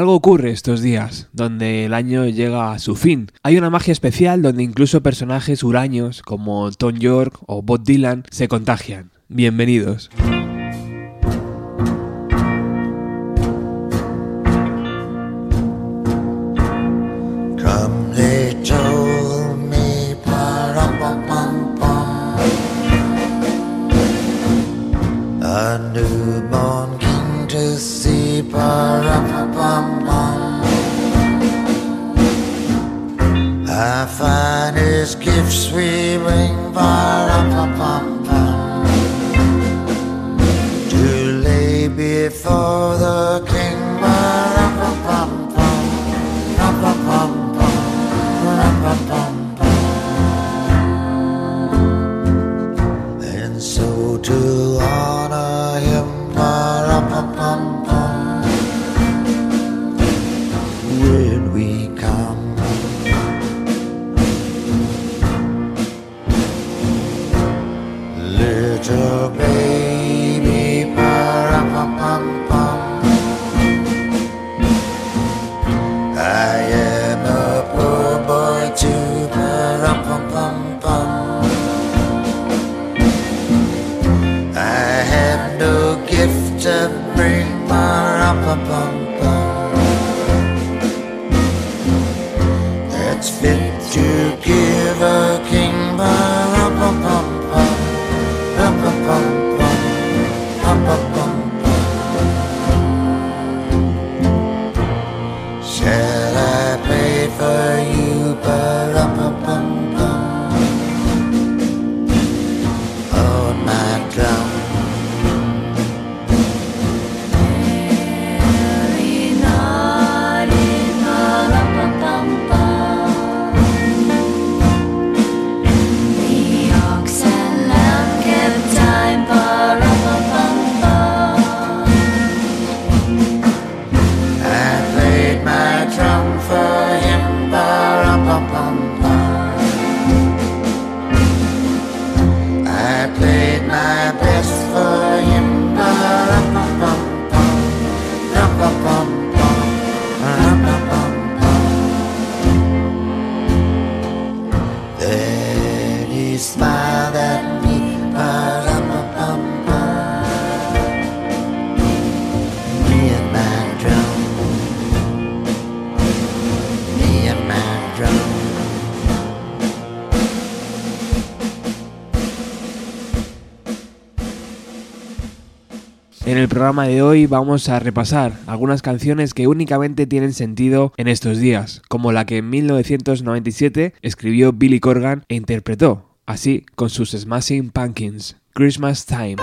Algo ocurre estos días, donde el año llega a su fin. Hay una magia especial donde incluso personajes huraños como Tom York o Bob Dylan se contagian. Bienvenidos. Finest gifts we bring, bar up, pum pum, to lay before. programa de hoy vamos a repasar algunas canciones que únicamente tienen sentido en estos días, como la que en 1997 escribió Billy Corgan e interpretó, así con sus Smashing Pumpkins, Christmas Time.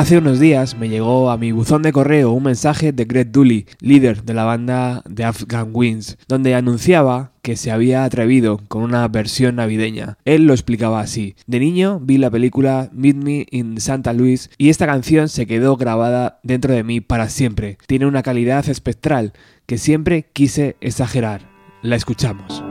Hace unos días me llegó a mi buzón de correo un mensaje de Greg Dooley, líder de la banda The Afghan Winds, donde anunciaba que se había atrevido con una versión navideña. Él lo explicaba así. De niño vi la película Meet Me in Santa Louis y esta canción se quedó grabada dentro de mí para siempre. Tiene una calidad espectral que siempre quise exagerar. La escuchamos.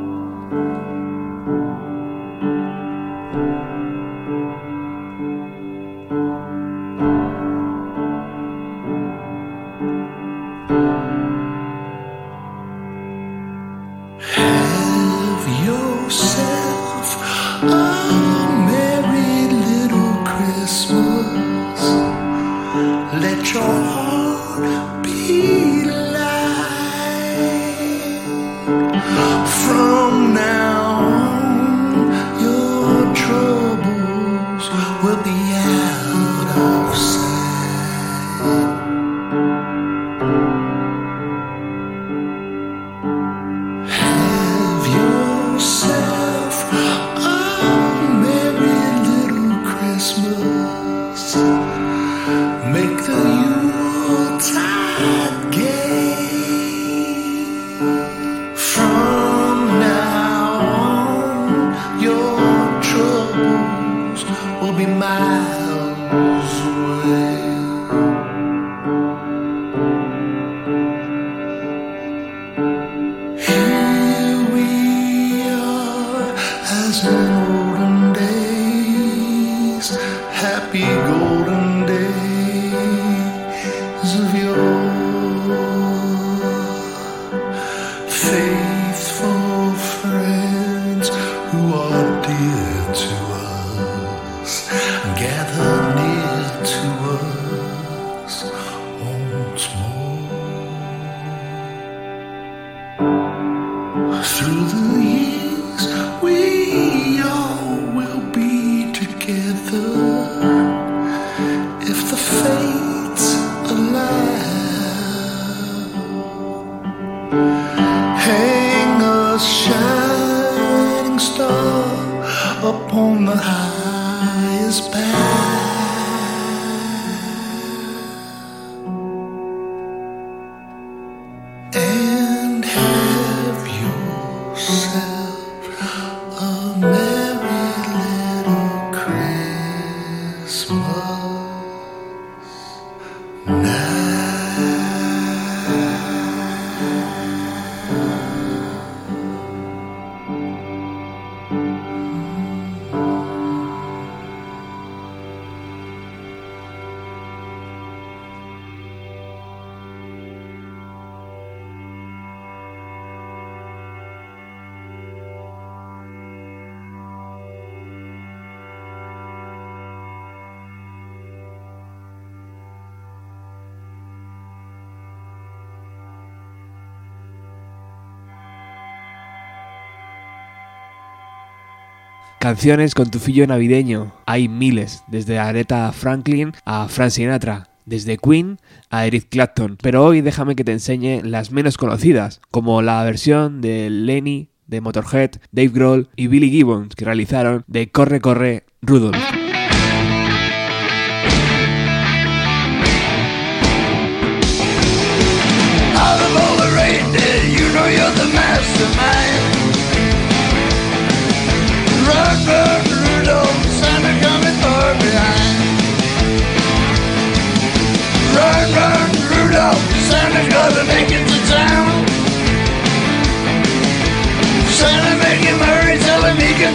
Canciones con tufillo navideño. Hay miles, desde Aretha Franklin a Frank Sinatra, desde Queen a Eric Clapton. Pero hoy déjame que te enseñe las menos conocidas, como la versión de Lenny, de Motorhead, Dave Grohl y Billy Gibbons que realizaron de Corre Corre Rudolph.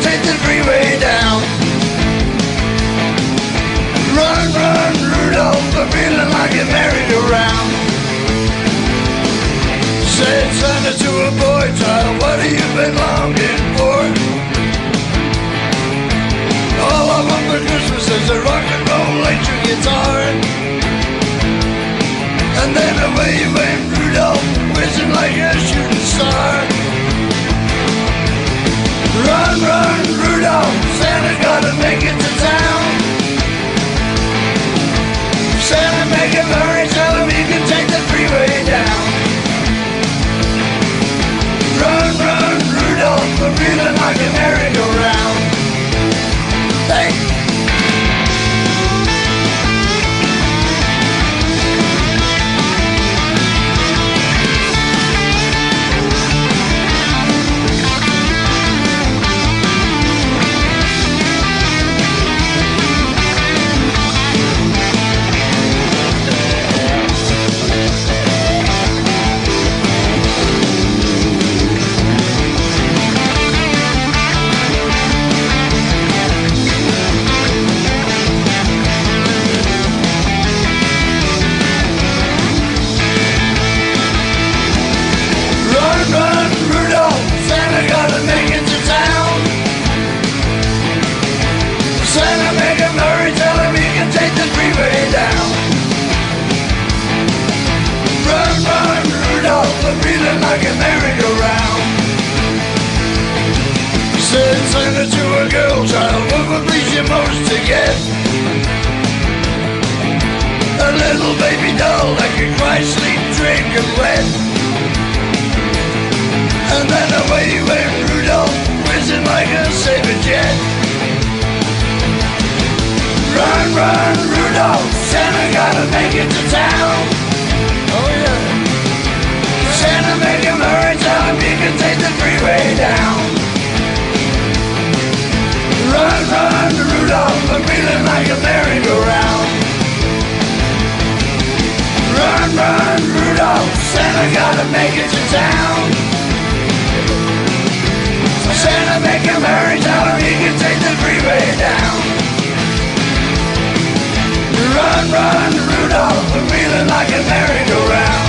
Take the freeway down. Run, run, Rudolph, I'm feeling like a merry-go-round. Said Santa to a boy child, what have you been longing for? All I want for Christmas is a rock and roll electric guitar. And then away went Rudolph, whizzing like a shooting star. Run, run, Rudolph, Santa gotta make it to town. Santa, make him hurry, tell him he can take the freeway down. Run, run, Rudolph, I'm feeling like a merry-go-round. Santa, make him hurry, tell him he can take the freeway down. Run, run, Rudolph, I'm feeling like a merry-go-round. Said Santa to a girl child, what would please you most to get? A little baby doll that can cry, sleep, drink, and wet. And then away went Rudolph, whizzing like a saber jet. Run, run, Rudolph, Santa gotta make it to town. Oh yeah. Santa make him hurry, tell him he can take the freeway down. Run, run, Rudolph, I'm feeling like a merry-go-round. Run, run, Rudolph, Santa gotta make it to town. Santa make him hurry, tell him he can take the freeway down. Run, run, Rudolph, I'm feeling like a merry-go-round.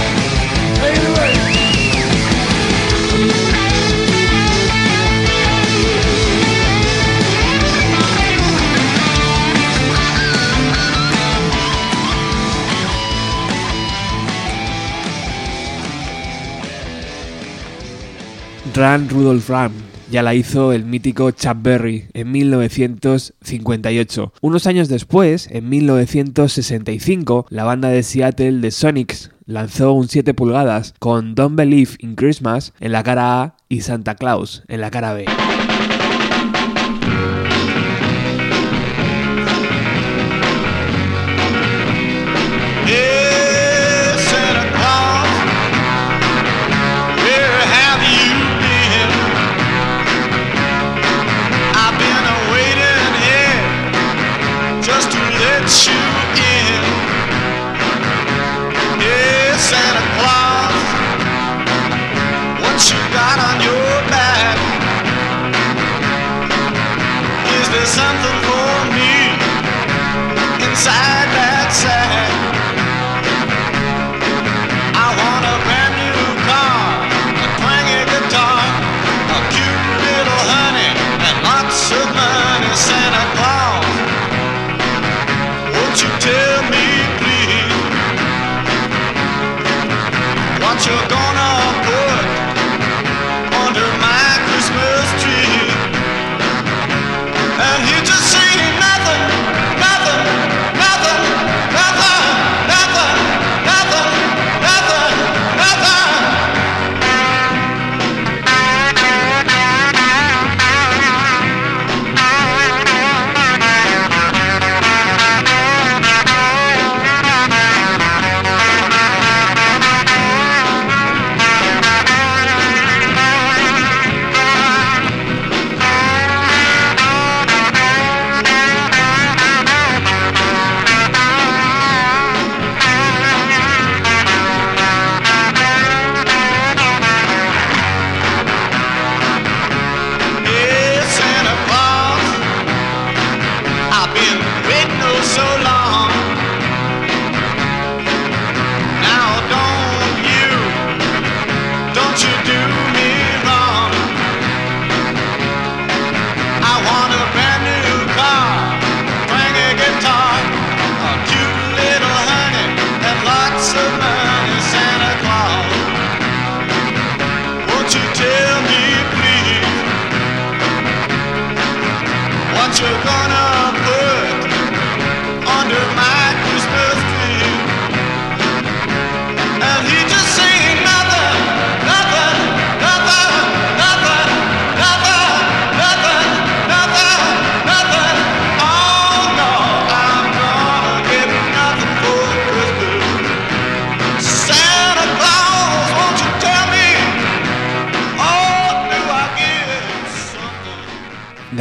Run Rudolph Run. Ya la hizo el mítico Chuck Berry en 1958. Unos años después, en 1965, la banda de Seattle The Sonics lanzó un 7 pulgadas con Don't Believe in Christmas en la cara A y Santa Claus en la cara B.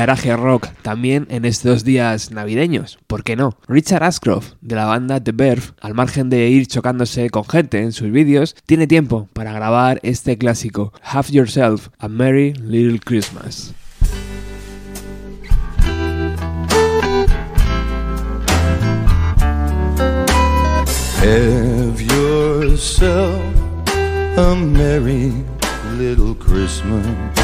Garage rock también en estos días navideños, ¿por qué no? Richard Ashcroft de la banda The Verve, al margen de ir chocándose con gente en sus vídeos, tiene tiempo para grabar este clásico, Have Yourself a Merry Little Christmas. Have yourself a merry little Christmas.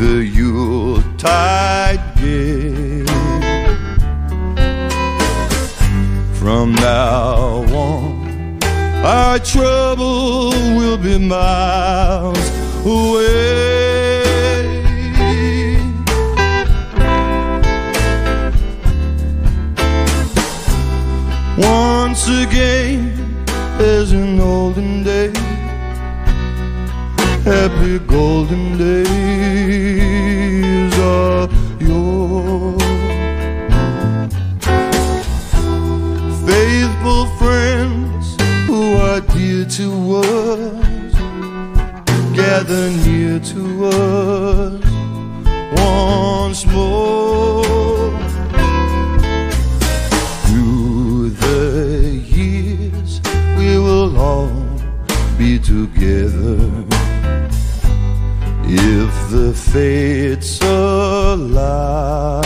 The Yuletide gay. From now on, our trouble will be miles away. Once again, as in olden days, happy golden days gather near to us once more. Through the years, we will all be together if the fates allow.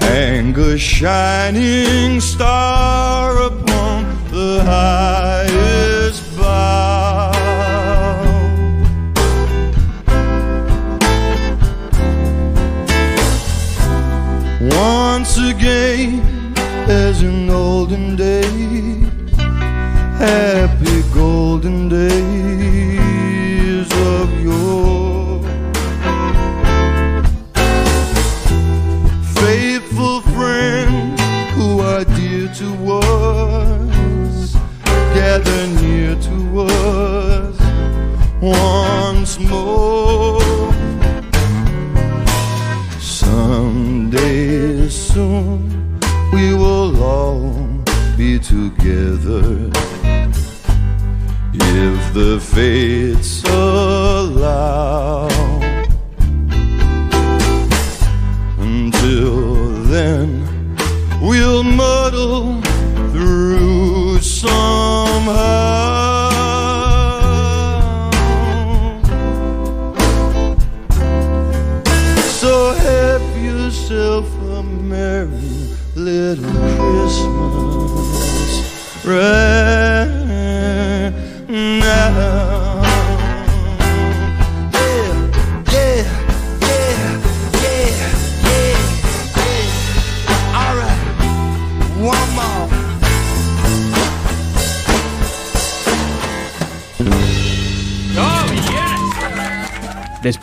Hang a shining star as in olden days, happy golden days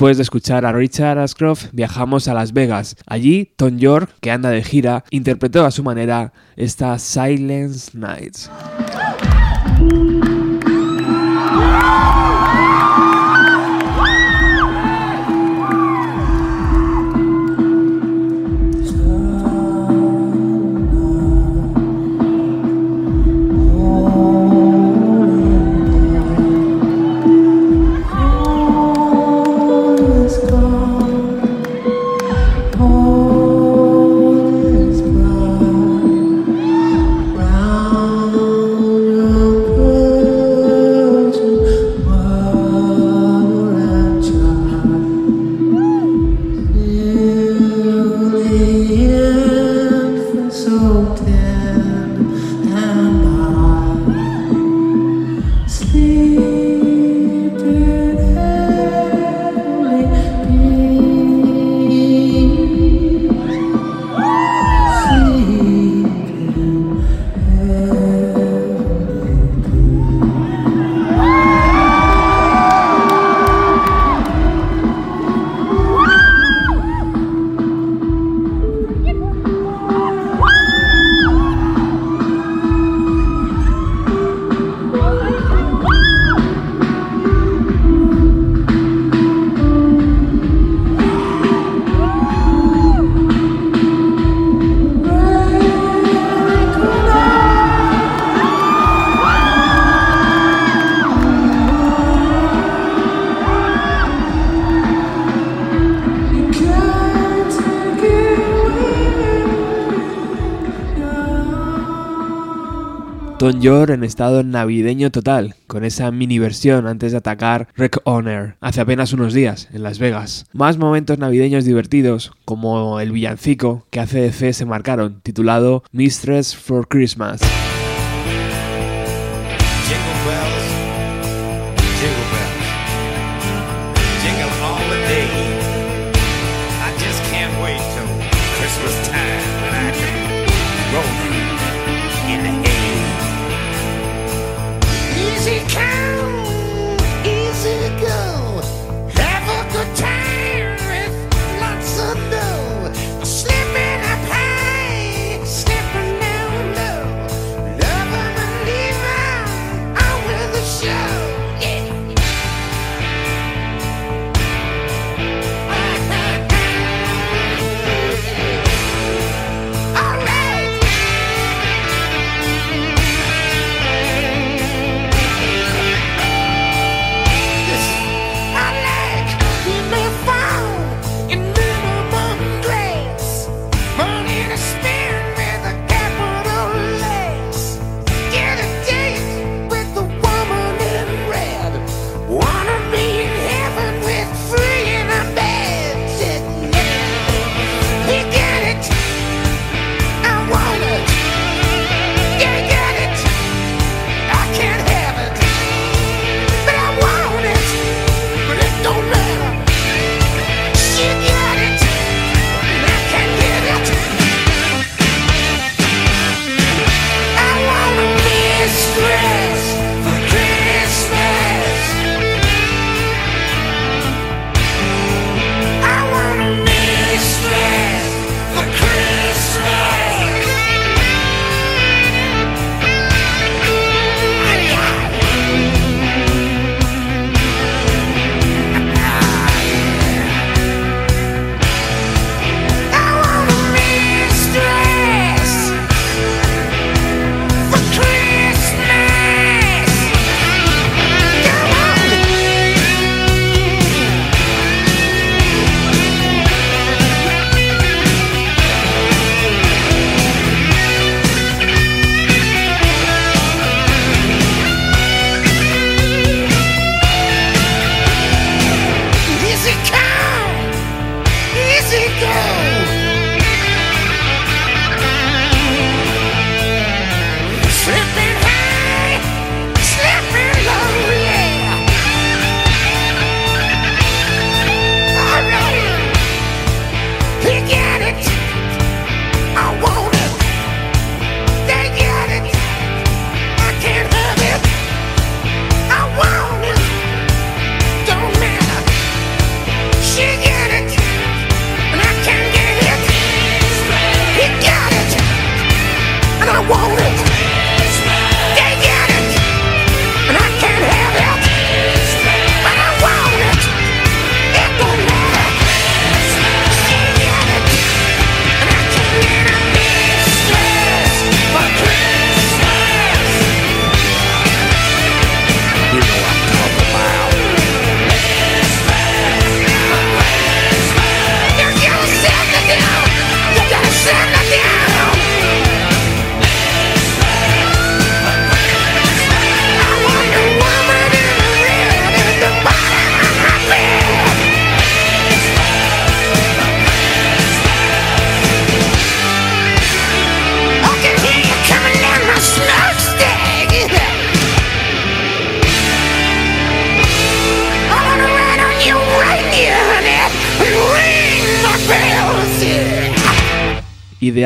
Después de escuchar a Richard Ashcroft, viajamos a Las Vegas. Allí, Tom York, que anda de gira, interpretó a su manera esta Silence Nights. En estado navideño total, con esa mini versión antes de atacar Wreck On Air hace apenas unos días en Las Vegas. Más momentos navideños divertidos, como el villancico que hace de fe se marcaron, titulado Mistress for Christmas.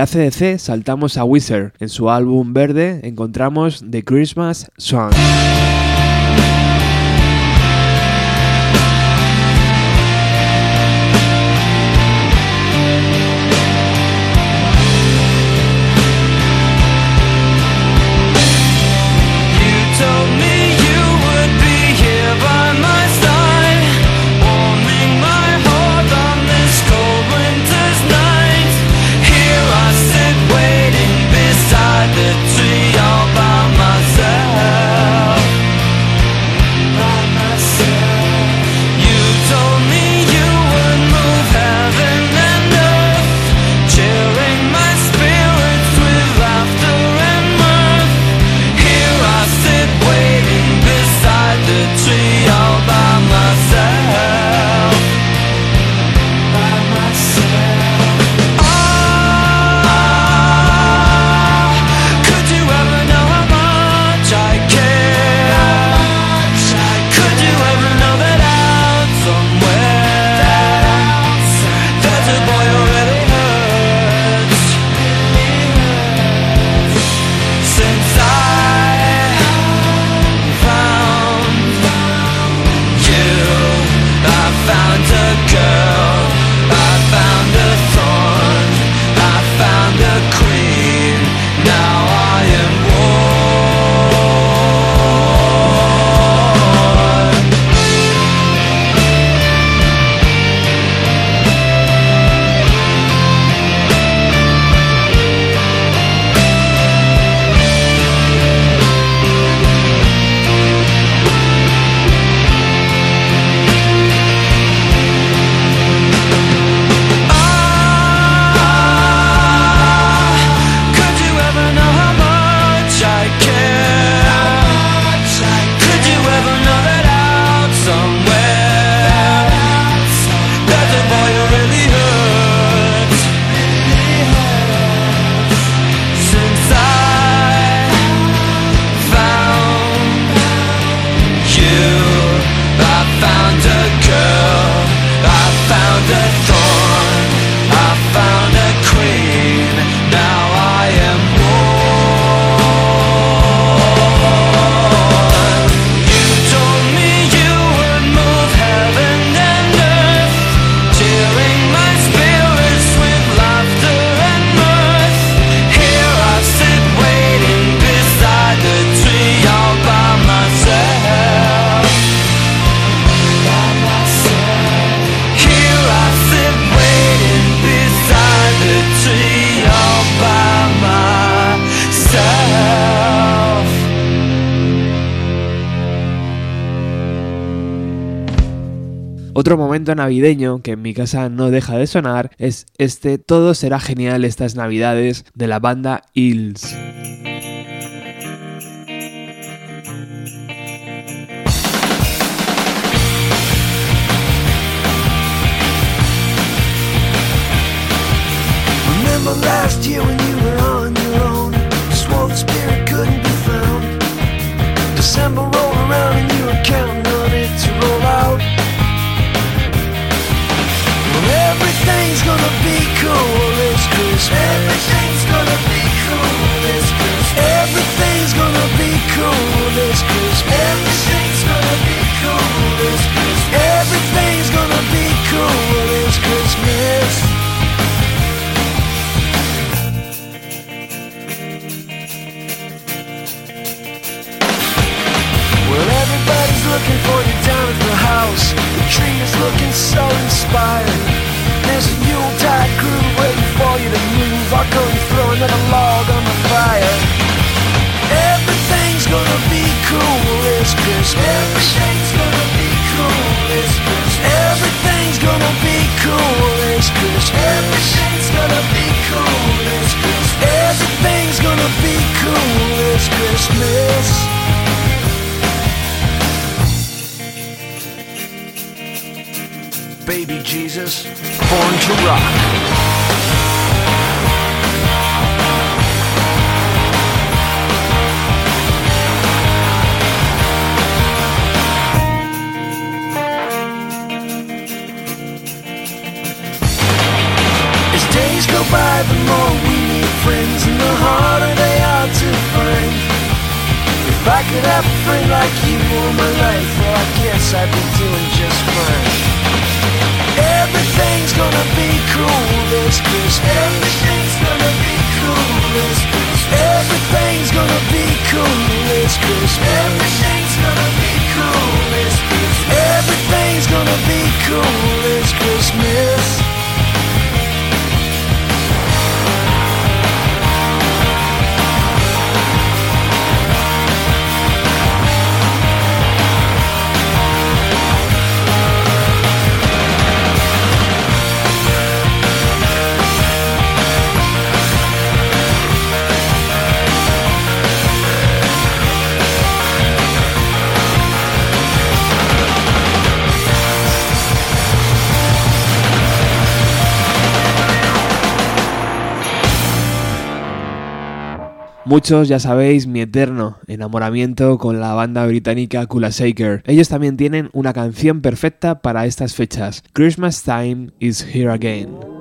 ACDC saltamos a Wizard. En su álbum verde encontramos The Christmas Song. Otro momento navideño que en mi casa no deja de sonar es este Todo será genial estas navidades de la banda Hills. When you were on your own? Couldn't be found. Gonna be cool this Christmas. Everything's gonna be cool this Christmas. Everything's gonna be cool this Christmas. Everything's gonna be cool this Christmas. Everything's gonna be cool this Christmas. Well, everybody's looking for you down at the house. The tree is looking so inspired. There's a Yuletide groove waiting for you to move. I'll go and throw another log on the fire. Everything's gonna be cool this Christmas. Everything's gonna be cool this Christmas. Everything's gonna be cool this Christmas. Everything's gonna be cool this Christmas. Everything's gonna be cool this Christmas. Baby Jesus, born to rock. As days go by, the more we need friends, and the harder they are to find. If I could have a friend like you all my life, well, I guess I'd be doing just fine. Everything's gonna be cool this Christmas. Everything's gonna be cool this Christmas. Everything's gonna be cool this Christmas. Everything's gonna be cool this Christmas. Everything's gonna be cool Muchos ya sabéis mi eterno enamoramiento con la banda británica Kula Shaker. Ellos también tienen una canción perfecta para estas fechas. Christmas Time is Here Again.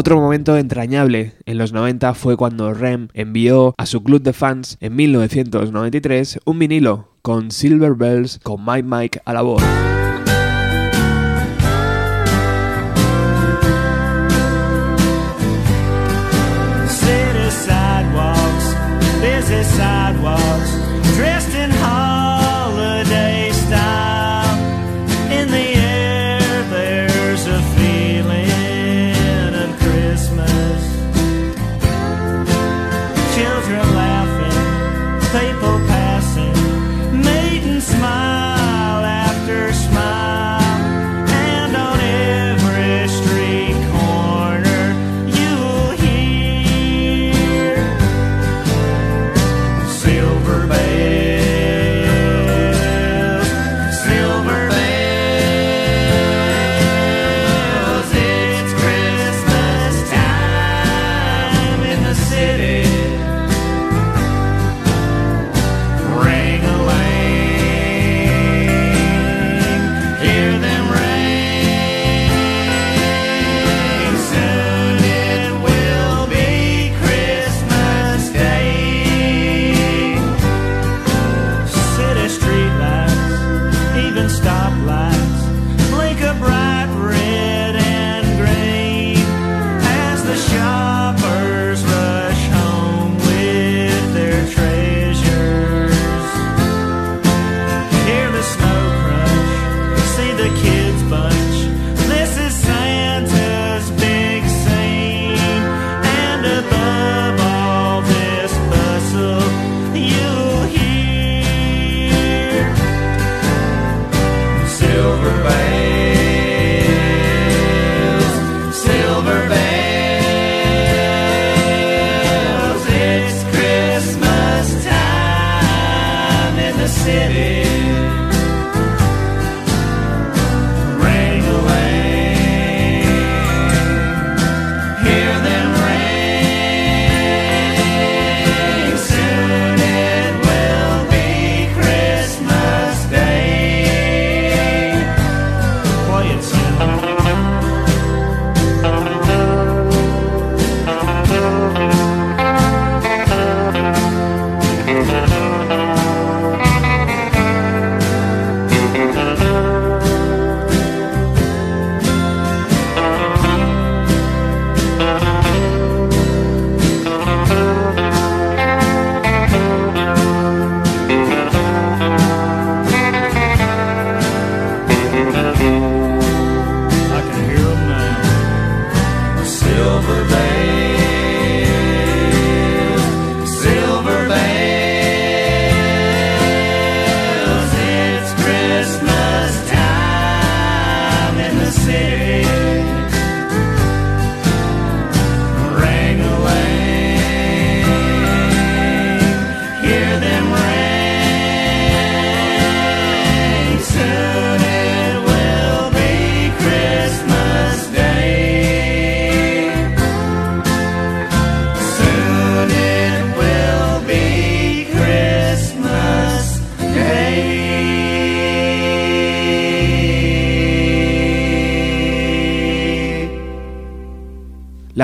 Otro momento entrañable en los 90 fue cuando Rem envió a su club de fans en 1993 un vinilo con Silver Bells con Mike Mike a la voz.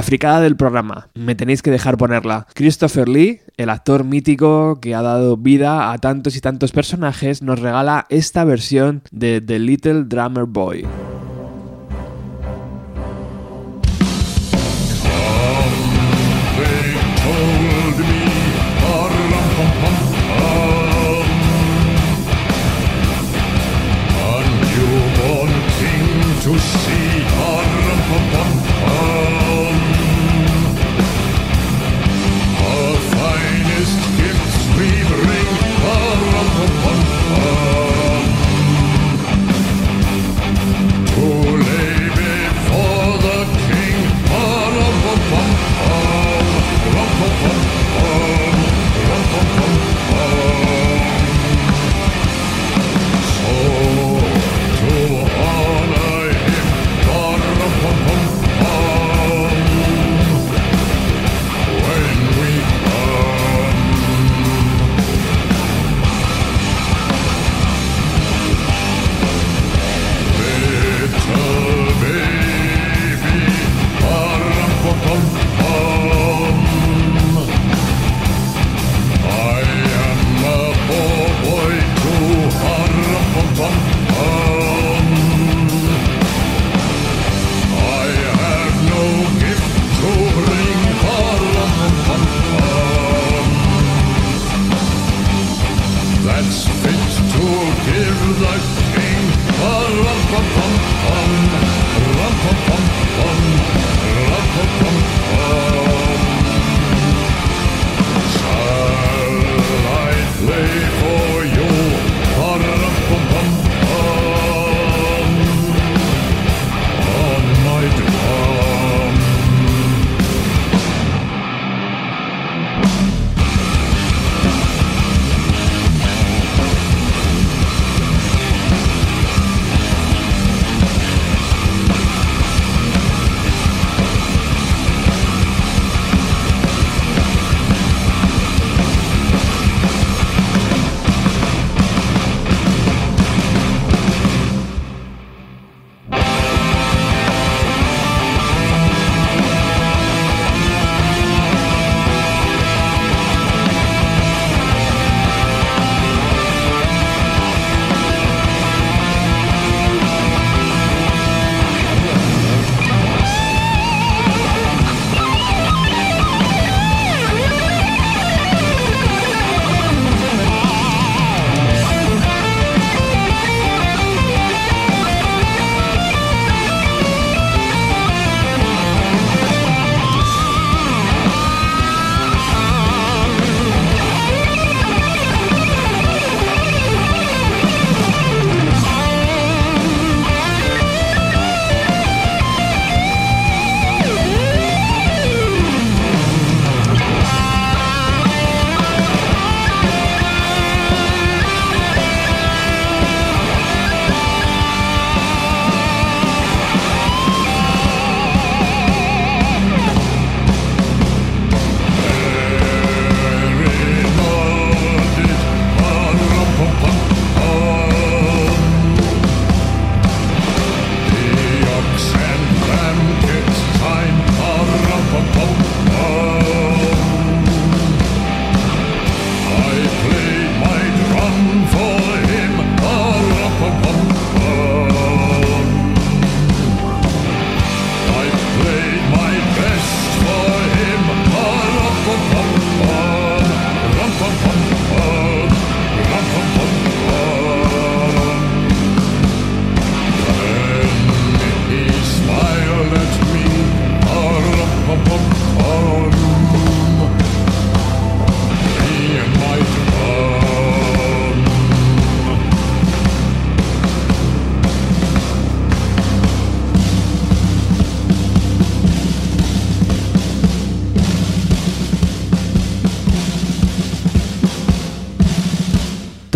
Fricada del programa, me tenéis que dejar ponerla. Christopher Lee, el actor mítico que ha dado vida a tantos y tantos personajes, nos regala esta versión de The Little Drummer Boy.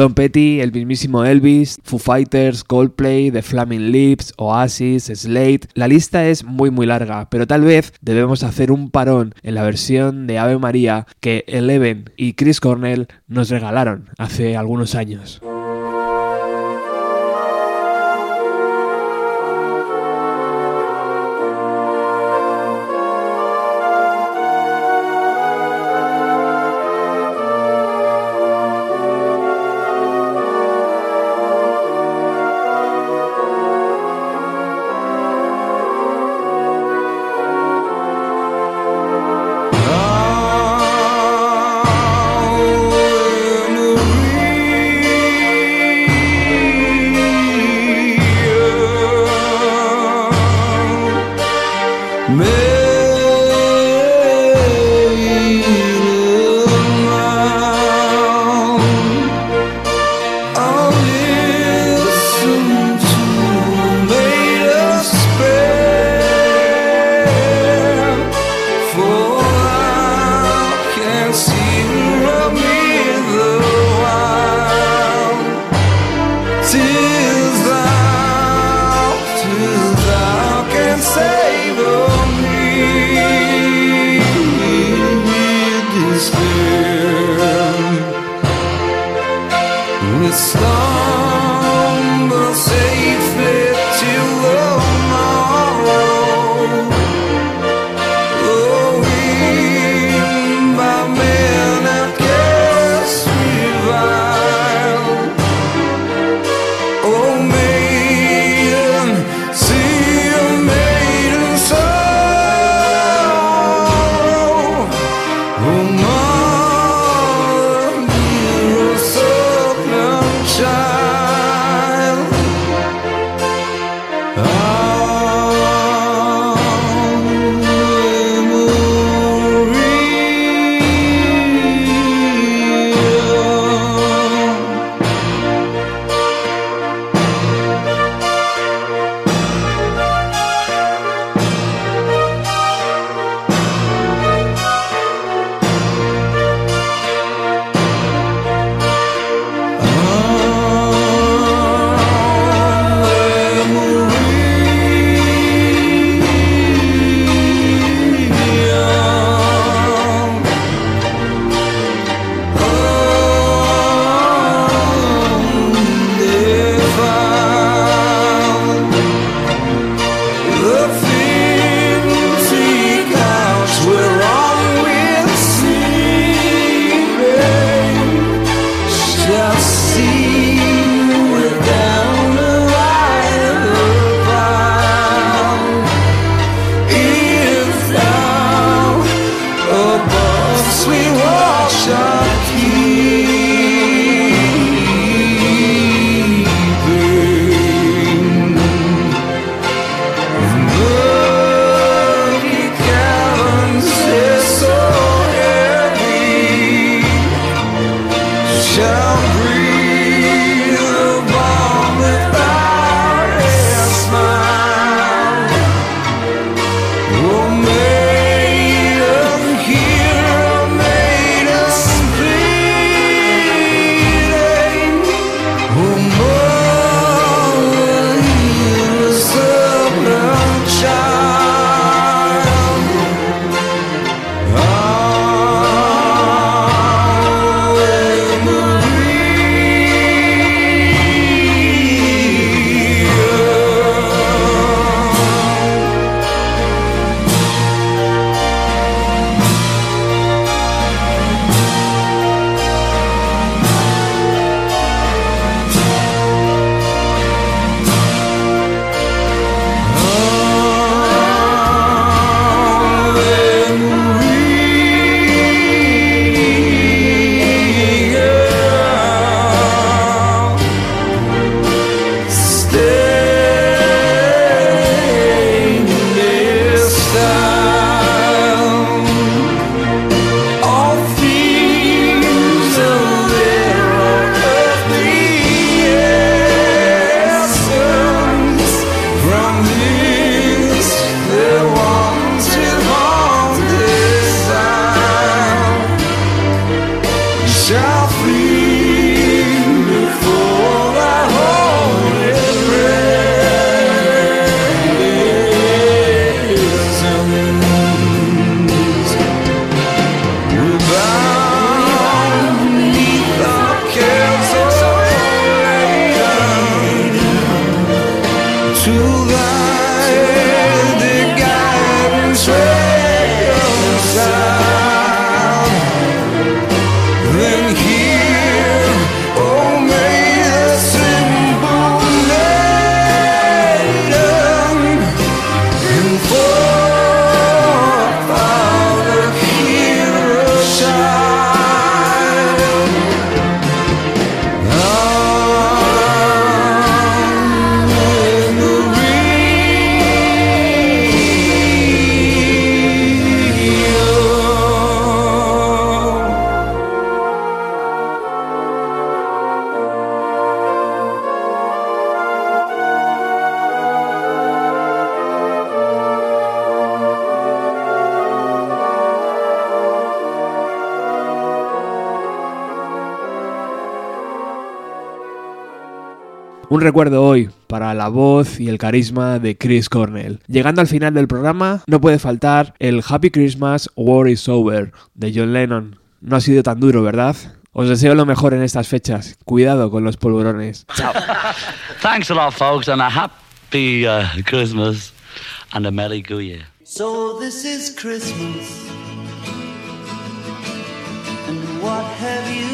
Tom Petty, el mismísimo Elvis, Foo Fighters, Coldplay, The Flaming Lips, Oasis, Slade. La lista es muy muy larga, pero tal vez debemos hacer un parón en la versión de Ave María que Eleven y Chris Cornell nos regalaron hace algunos años. Recuerdo hoy para la voz y el carisma de Chris Cornell. Llegando al final del programa, no puede faltar el Happy Christmas, War is Over de John Lennon. No ha sido tan duro, ¿verdad? Os deseo lo mejor en estas fechas. Cuidado con los polvorones. Chao. Thanks a lot, folks, and a happy uh, Christmas and a Merry Go Year. So this is Christmas. And what have you